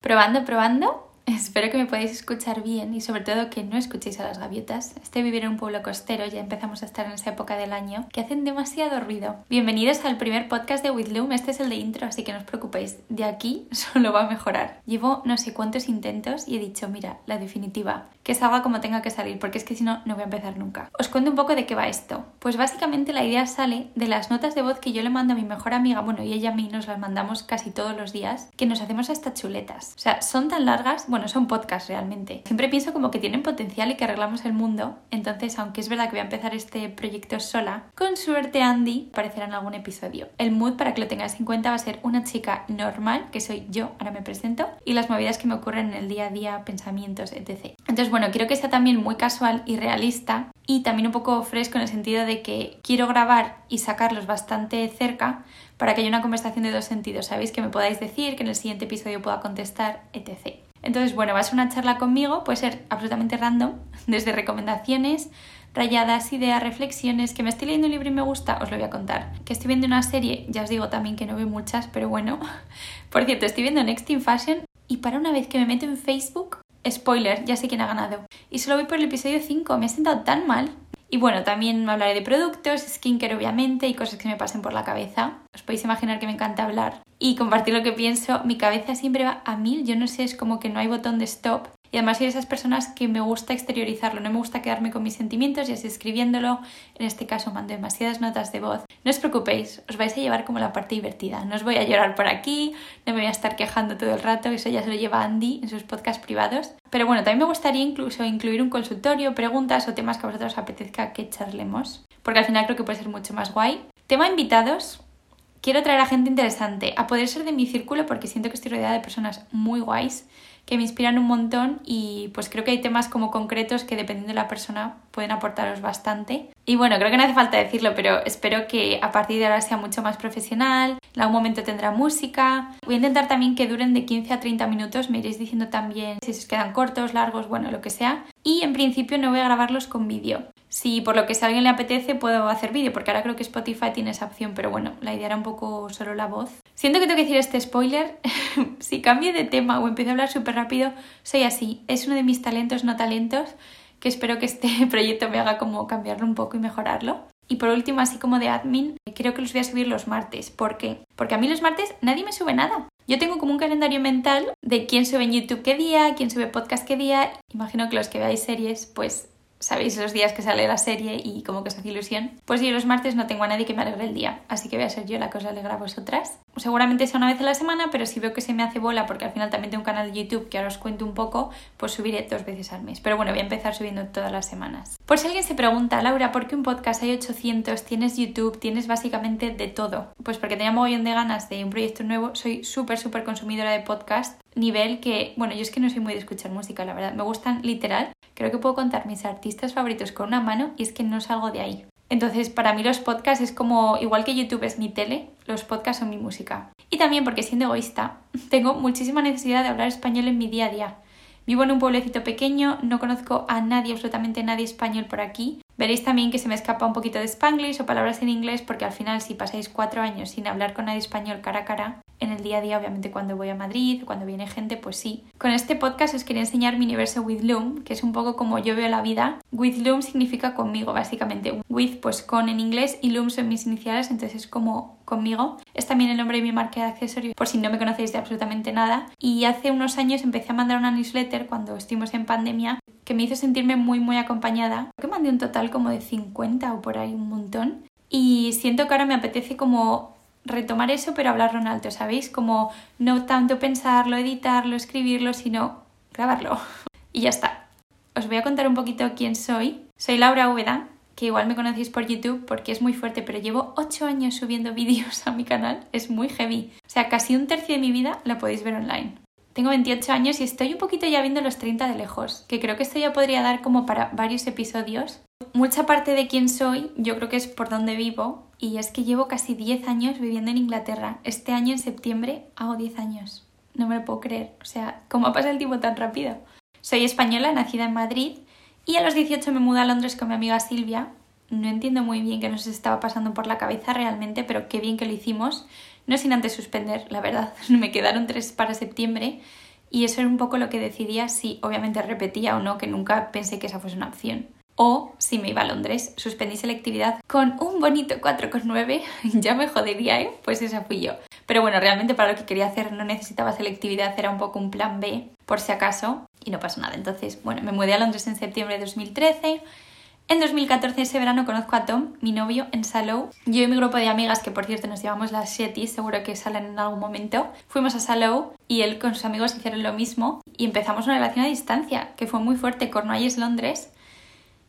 Probando, probando. Espero que me podáis escuchar bien y sobre todo que no escuchéis a las gaviotas. Estoy viviendo en un pueblo costero, ya empezamos a estar en esa época del año, que hacen demasiado ruido. Bienvenidos al primer podcast de With Loom, este es el de intro, así que no os preocupéis, de aquí solo va a mejorar. Llevo no sé cuántos intentos y he dicho, mira, la definitiva, que salga como tenga que salir, porque es que si no, no voy a empezar nunca. Os cuento un poco de qué va esto. Pues básicamente la idea sale de las notas de voz que yo le mando a mi mejor amiga, bueno, y ella a mí nos las mandamos casi todos los días, que nos hacemos hasta chuletas. O sea, son tan largas, bueno, son podcasts realmente. Siempre pienso como que tienen potencial y que arreglamos el mundo, entonces, aunque es verdad que voy a empezar este proyecto sola, con suerte Andy aparecerá en algún episodio. El mood, para que lo tengáis en cuenta, va a ser una chica normal, que soy yo, ahora me presento, y las movidas que me ocurren en el día a día, pensamientos, etc. Entonces, bueno, quiero que sea también muy casual y realista y también un poco fresco en el sentido de que quiero grabar y sacarlos bastante cerca para que haya una conversación de dos sentidos, ¿sabéis? Que me podáis decir, que en el siguiente episodio pueda contestar, etc. Entonces, bueno, va a ser una charla conmigo, puede ser absolutamente random, desde recomendaciones, rayadas, ideas, reflexiones, que me estoy leyendo un libro y me gusta, os lo voy a contar. Que estoy viendo una serie, ya os digo también que no veo muchas, pero bueno. Por cierto, estoy viendo Next in Fashion y para una vez que me meto en Facebook, Spoiler, ya sé quién ha ganado. Y solo voy por el episodio 5, me ha sentado tan mal. Y bueno, también hablaré de productos, skincare obviamente y cosas que me pasen por la cabeza. Os podéis imaginar que me encanta hablar y compartir lo que pienso. Mi cabeza siempre va a mil, yo no sé, es como que no hay botón de stop. Y además soy de esas personas que me gusta exteriorizarlo, no me gusta quedarme con mis sentimientos y así escribiéndolo. En este caso mando demasiadas notas de voz. No os preocupéis, os vais a llevar como la parte divertida. No os voy a llorar por aquí, no me voy a estar quejando todo el rato, eso ya se lo lleva Andy en sus podcasts privados. Pero bueno, también me gustaría incluso incluir un consultorio, preguntas o temas que a vosotros os apetezca que charlemos, porque al final creo que puede ser mucho más guay. Tema invitados, quiero traer a gente interesante, a poder ser de mi círculo porque siento que estoy rodeada de personas muy guays que me inspiran un montón y pues creo que hay temas como concretos que dependiendo de la persona pueden aportaros bastante. Y bueno, creo que no hace falta decirlo, pero espero que a partir de ahora sea mucho más profesional. En algún momento tendrá música. Voy a intentar también que duren de 15 a 30 minutos. Me iréis diciendo también si se os quedan cortos, largos, bueno, lo que sea. Y en principio no voy a grabarlos con vídeo. Si por lo que sea a alguien le apetece, puedo hacer vídeo, porque ahora creo que Spotify tiene esa opción, pero bueno, la idea era un poco solo la voz. Siento que tengo que decir este spoiler. si cambio de tema o empiezo a hablar súper rápido, soy así. Es uno de mis talentos no talentos que espero que este proyecto me haga como cambiarlo un poco y mejorarlo. Y por último, así como de admin, creo que los voy a subir los martes. ¿Por qué? Porque a mí los martes nadie me sube nada. Yo tengo como un calendario mental de quién sube en YouTube qué día, quién sube podcast qué día. Imagino que los que veáis series, pues sabéis los días que sale la serie y como que os hace ilusión. Pues yo los martes no tengo a nadie que me alegre el día, así que voy a ser yo la que os alegra a vosotras. Seguramente sea una vez a la semana, pero si veo que se me hace bola, porque al final también tengo un canal de YouTube que ahora os cuento un poco, pues subiré dos veces al mes. Pero bueno, voy a empezar subiendo todas las semanas. Por si alguien se pregunta, Laura, ¿por qué un podcast hay 800? Tienes YouTube, tienes básicamente de todo. Pues porque tenía mogollón de ganas de un proyecto nuevo, soy súper, súper consumidora de podcast nivel que, bueno, yo es que no soy muy de escuchar música, la verdad, me gustan literal. Creo que puedo contar mis artistas favoritos con una mano y es que no salgo de ahí. Entonces, para mí los podcasts es como, igual que YouTube es mi tele, los podcasts son mi música. Y también porque siendo egoísta, tengo muchísima necesidad de hablar español en mi día a día. Vivo en un pueblecito pequeño, no conozco a nadie, absolutamente nadie español por aquí. Veréis también que se me escapa un poquito de spanglish o palabras en inglés porque al final si pasáis cuatro años sin hablar con nadie español cara a cara, en el día a día, obviamente cuando voy a Madrid, cuando viene gente, pues sí. Con este podcast os quería enseñar mi universo with Loom, que es un poco como yo veo la vida. With Loom significa conmigo, básicamente. With, pues con en inglés, y Loom son mis iniciales, entonces es como conmigo. Es también el nombre de mi marca de accesorios, por si no me conocéis de absolutamente nada. Y hace unos años empecé a mandar una newsletter cuando estuvimos en pandemia que me hizo sentirme muy muy acompañada. Creo que mandé un total como de 50 o por ahí un montón. Y siento que ahora me apetece como retomar eso, pero hablarlo en alto, ¿sabéis? Como no tanto pensarlo, editarlo, escribirlo, sino grabarlo. y ya está. Os voy a contar un poquito quién soy. Soy Laura Úbeda, que igual me conocéis por YouTube porque es muy fuerte, pero llevo 8 años subiendo vídeos a mi canal. Es muy heavy. O sea, casi un tercio de mi vida la podéis ver online. Tengo 28 años y estoy un poquito ya viendo los 30 de lejos, que creo que esto ya podría dar como para varios episodios. Mucha parte de quién soy yo creo que es por donde vivo y es que llevo casi 10 años viviendo en Inglaterra. Este año en septiembre hago 10 años. No me lo puedo creer. O sea, ¿cómo ha pasado el tiempo tan rápido? Soy española, nacida en Madrid y a los 18 me mudé a Londres con mi amiga Silvia. No entiendo muy bien qué nos estaba pasando por la cabeza realmente, pero qué bien que lo hicimos. No sin antes suspender, la verdad. Me quedaron tres para septiembre y eso era un poco lo que decidía si obviamente repetía o no, que nunca pensé que esa fuese una opción. O si me iba a Londres, suspendí selectividad con un bonito 4,9, ya me jodería, ¿eh? Pues esa fui yo. Pero bueno, realmente para lo que quería hacer no necesitaba selectividad, era un poco un plan B, por si acaso, y no pasó nada. Entonces, bueno, me mudé a Londres en septiembre de 2013. En 2014, ese verano, conozco a Tom, mi novio, en Salou. Yo y mi grupo de amigas, que por cierto nos llevamos las Shetis, seguro que salen en algún momento, fuimos a Salou y él con sus amigos hicieron lo mismo y empezamos una relación a distancia, que fue muy fuerte. Cornwallis, Londres.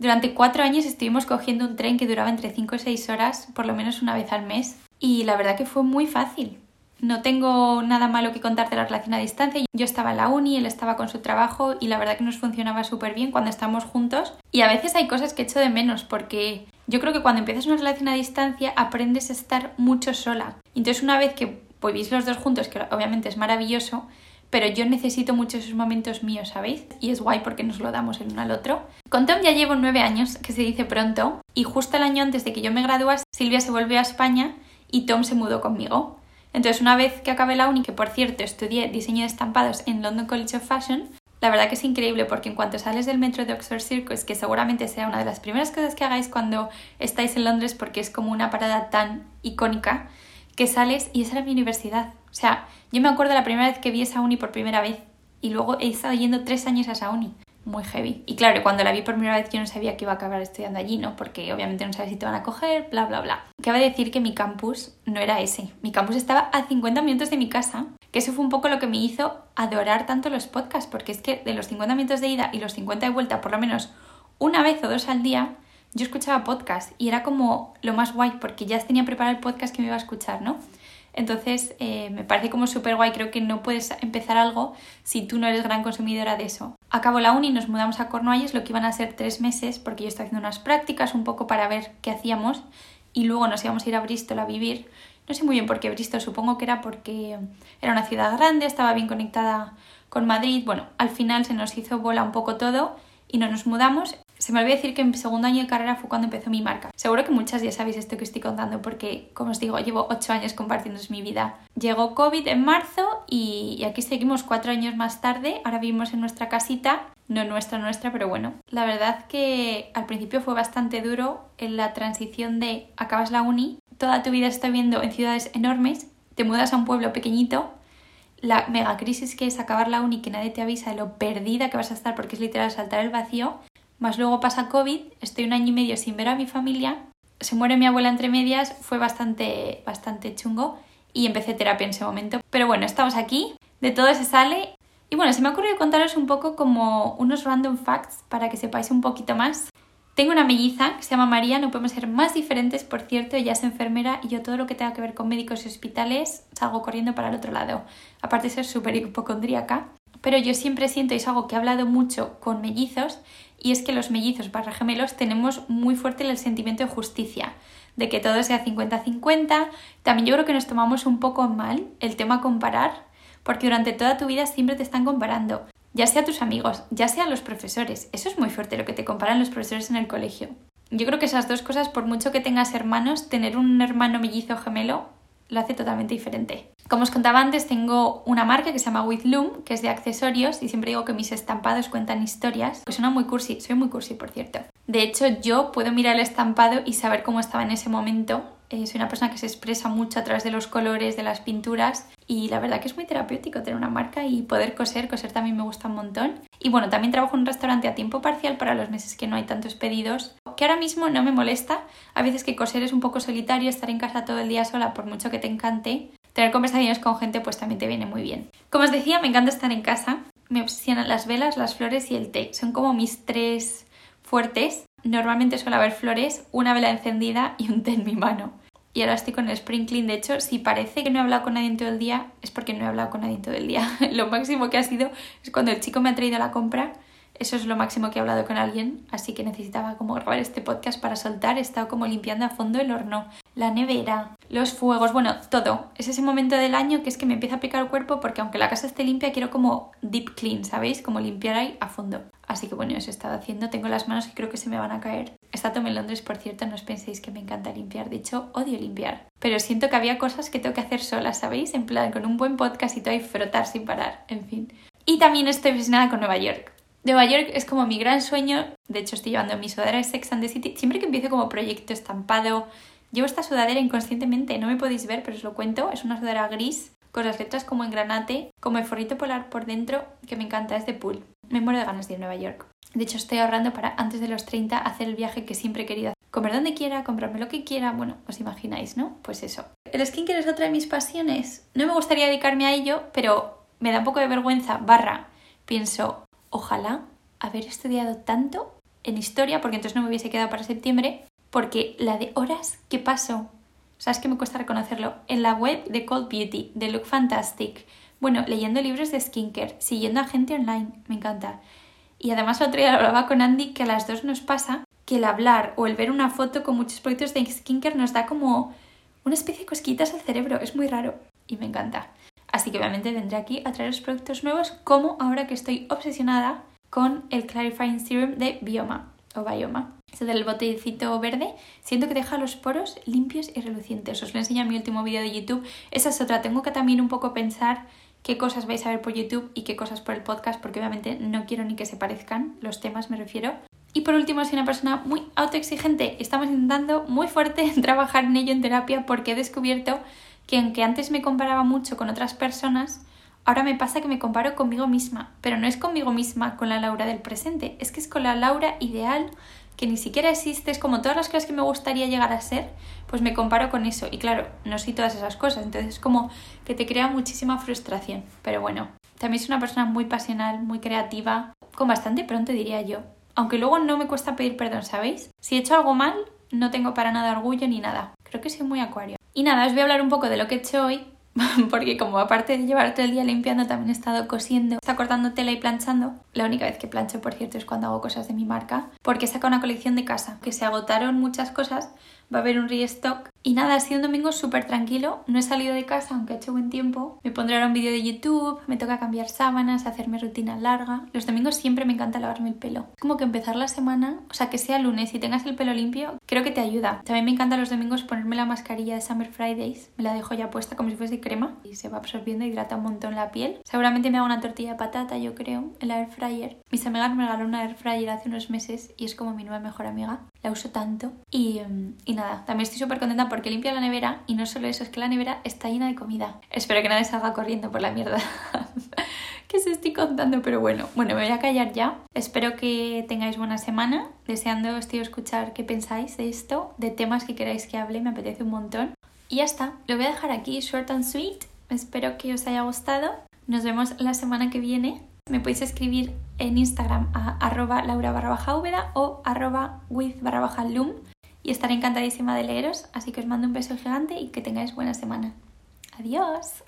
Durante cuatro años estuvimos cogiendo un tren que duraba entre 5 y 6 horas, por lo menos una vez al mes, y la verdad que fue muy fácil. No tengo nada malo que contarte de la relación a distancia. Yo estaba en la uni, él estaba con su trabajo y la verdad que nos funcionaba súper bien cuando estábamos juntos. Y a veces hay cosas que echo de menos porque yo creo que cuando empiezas una relación a distancia aprendes a estar mucho sola. Entonces una vez que vivís los dos juntos, que obviamente es maravilloso, pero yo necesito mucho esos momentos míos, ¿sabéis? Y es guay porque nos lo damos el uno al otro. Con Tom ya llevo nueve años, que se dice pronto, y justo el año antes de que yo me graduase, Silvia se volvió a España y Tom se mudó conmigo. Entonces, una vez que acabé la uni, que por cierto estudié diseño de estampados en London College of Fashion, la verdad que es increíble porque en cuanto sales del metro de Oxford Circus, que seguramente sea una de las primeras cosas que hagáis cuando estáis en Londres porque es como una parada tan icónica, que sales y esa era mi universidad. O sea, yo me acuerdo la primera vez que vi esa uni por primera vez y luego he estado yendo tres años a esa uni muy heavy. Y claro, cuando la vi por primera vez yo no sabía que iba a acabar estudiando allí, ¿no? Porque obviamente no sabes si te van a coger, bla, bla, bla. Cabe decir que mi campus no era ese. Mi campus estaba a 50 minutos de mi casa, que eso fue un poco lo que me hizo adorar tanto los podcasts, porque es que de los 50 minutos de ida y los 50 de vuelta, por lo menos una vez o dos al día, yo escuchaba podcast y era como lo más guay, porque ya tenía preparado el podcast que me iba a escuchar, ¿no? Entonces, eh, me parece como súper guay. Creo que no puedes empezar algo si tú no eres gran consumidora de eso. Acabo la uni, nos mudamos a Cornualles, lo que iban a ser tres meses, porque yo estaba haciendo unas prácticas un poco para ver qué hacíamos. Y luego nos íbamos a ir a Bristol a vivir. No sé muy bien por qué Bristol, supongo que era porque era una ciudad grande, estaba bien conectada con Madrid. Bueno, al final se nos hizo bola un poco todo y no nos mudamos se me olvidó decir que en segundo año de carrera fue cuando empezó mi marca. Seguro que muchas ya sabéis esto que estoy contando porque, como os digo, llevo ocho años compartiendo mi vida. Llegó COVID en marzo y, aquí seguimos cuatro años más tarde. Ahora vivimos en nuestra casita no nuestra, nuestra, pero bueno. La verdad que al principio fue bastante duro en la transición de acabas la uni, toda tu vida estás viviendo en ciudades enormes, te mudas a un pueblo pequeñito, la mega crisis que es acabar la uni, que nadie te avisa de lo perdida que vas a estar porque es literal saltar el vacío, más luego pasa COVID, estoy un año y medio sin ver a mi familia, se muere mi abuela entre medias, fue bastante, bastante chungo y empecé terapia en ese momento. Pero bueno, estamos aquí, de todo se sale. Y bueno, se me ha ocurrido contaros un poco como unos random facts para que sepáis un poquito más. Tengo una melliza que se llama María, no podemos ser más diferentes, por cierto, ella es enfermera y yo todo lo que tenga que ver con médicos y hospitales salgo corriendo para el otro lado, aparte de ser súper hipocondríaca. Pero yo siempre siento, y es algo que he hablado mucho con mellizos, y es que los mellizos barra gemelos tenemos muy fuerte el sentimiento de justicia, de que todo sea 50-50. También yo creo que nos tomamos un poco mal el tema comparar, porque durante toda tu vida siempre te están comparando, ya sea tus amigos, ya sea los profesores. Eso es muy fuerte lo que te comparan los profesores en el colegio. Yo creo que esas dos cosas, por mucho que tengas hermanos, tener un hermano mellizo gemelo lo hace totalmente diferente. Como os contaba antes, tengo una marca que se llama With Loom, que es de accesorios, y siempre digo que mis estampados cuentan historias, que suena muy cursi, soy muy cursi, por cierto. De hecho, yo puedo mirar el estampado y saber cómo estaba en ese momento. Eh, soy una persona que se expresa mucho a través de los colores, de las pinturas, y la verdad que es muy terapéutico tener una marca y poder coser. Coser también me gusta un montón. Y bueno, también trabajo en un restaurante a tiempo parcial para los meses que no hay tantos pedidos, que ahora mismo no me molesta. A veces que coser es un poco solitario, estar en casa todo el día sola, por mucho que te encante, tener conversaciones con gente pues también te viene muy bien. Como os decía, me encanta estar en casa. Me obsesionan las velas, las flores y el té. Son como mis tres fuertes. Normalmente suele haber flores, una vela encendida y un té en mi mano. Y ahora estoy con el sprinkling. De hecho, si parece que no he hablado con nadie en todo el día, es porque no he hablado con nadie en todo el día. Lo máximo que ha sido es cuando el chico me ha traído la compra eso es lo máximo que he hablado con alguien, así que necesitaba como grabar este podcast para soltar. He estado como limpiando a fondo el horno, la nevera, los fuegos, bueno, todo. Es ese momento del año que es que me empieza a picar el cuerpo porque aunque la casa esté limpia, quiero como deep clean, ¿sabéis? Como limpiar ahí a fondo. Así que bueno, eso he estado haciendo. Tengo las manos que creo que se me van a caer. Está todo en Londres, por cierto, no os penséis que me encanta limpiar. De hecho, odio limpiar. Pero siento que había cosas que tengo que hacer sola, ¿sabéis? En plan, con un buen podcast y todo y frotar sin parar. En fin. Y también estoy obsesionada con Nueva York. Nueva York es como mi gran sueño. De hecho, estoy llevando mi sudadera de Sex and the City. Siempre que empiezo como proyecto estampado, llevo esta sudadera inconscientemente. No me podéis ver, pero os lo cuento. Es una sudadera gris con las letras como en granate, como el forrito polar por dentro, que me encanta. Es de pool. Me muero de ganas de ir a Nueva York. De hecho, estoy ahorrando para antes de los 30 hacer el viaje que siempre he querido hacer. Comer donde quiera, comprarme lo que quiera, bueno, os imagináis, ¿no? Pues eso. El skincare es otra de mis pasiones. No me gustaría dedicarme a ello, pero me da un poco de vergüenza, barra. Pienso, ojalá haber estudiado tanto en historia, porque entonces no me hubiese quedado para septiembre, porque la de horas que paso, sabes que me cuesta reconocerlo, en la web de Cold Beauty, de Look Fantastic, bueno, leyendo libros de skincare, siguiendo a gente online, me encanta. Y además otro día hablaba con Andy que a las dos nos pasa que el hablar o el ver una foto con muchos productos de skincare nos da como una especie de cosquitas al cerebro, es muy raro y me encanta. Así que obviamente vendré aquí a traer los productos nuevos como ahora que estoy obsesionada con el Clarifying Serum de Bioma o Bioma. Este del botecito verde, siento que deja los poros limpios y relucientes. Os lo enseño en mi último vídeo de YouTube. Esa es otra, tengo que también un poco pensar qué cosas vais a ver por YouTube y qué cosas por el podcast, porque obviamente no quiero ni que se parezcan, los temas me refiero. Y por último, soy una persona muy autoexigente. Estamos intentando muy fuerte trabajar en ello en terapia porque he descubierto que aunque antes me comparaba mucho con otras personas, Ahora me pasa que me comparo conmigo misma, pero no es conmigo misma con la Laura del presente, es que es con la Laura ideal que ni siquiera existe, es como todas las cosas que me gustaría llegar a ser, pues me comparo con eso. Y claro, no soy todas esas cosas, entonces es como que te crea muchísima frustración. Pero bueno, también es una persona muy pasional, muy creativa, con bastante pronto diría yo. Aunque luego no me cuesta pedir perdón, ¿sabéis? Si he hecho algo mal, no tengo para nada orgullo ni nada. Creo que soy muy acuario. Y nada, os voy a hablar un poco de lo que he hecho hoy, porque como aparte de llevarte el día limpiando, también he estado cosiendo, está cortando tela y planchando. La única vez que plancho, por cierto, es cuando hago cosas de mi marca, porque saca una colección de casa, que se agotaron muchas cosas, va a haber un restock. Y nada, ha sido un domingo súper tranquilo, no he salido de casa aunque ha hecho buen tiempo. Me pondré ahora un vídeo de YouTube, me toca cambiar sábanas, hacerme rutina larga. Los domingos siempre me encanta lavarme el pelo. Como que empezar la semana, o sea, que sea lunes y tengas el pelo limpio, creo que te ayuda. También me encanta los domingos ponerme la mascarilla de Summer Fridays, me la dejo ya puesta como si fuese crema y se va absorbiendo, hidrata un montón la piel. Seguramente me hago una tortilla de patata, yo creo, en la air fryer. Mis amigas me regalaron una air fryer hace unos meses y es como mi nueva mejor amiga. La uso tanto y, y nada, también estoy súper contenta porque limpia la nevera y no solo eso, es que la nevera está llena de comida. Espero que nadie salga corriendo por la mierda que se estoy contando, pero bueno, bueno, me voy a callar ya. Espero que tengáis buena semana. Deseando estoy escuchar qué pensáis de esto, de temas que queráis que hable, me apetece un montón. Y ya está, lo voy a dejar aquí, short and sweet. Espero que os haya gustado. Nos vemos la semana que viene. Me podéis escribir en Instagram a arroba laura barra baja o arroba with barra baja loom y estaré encantadísima de leeros, así que os mando un beso gigante y que tengáis buena semana. Adiós.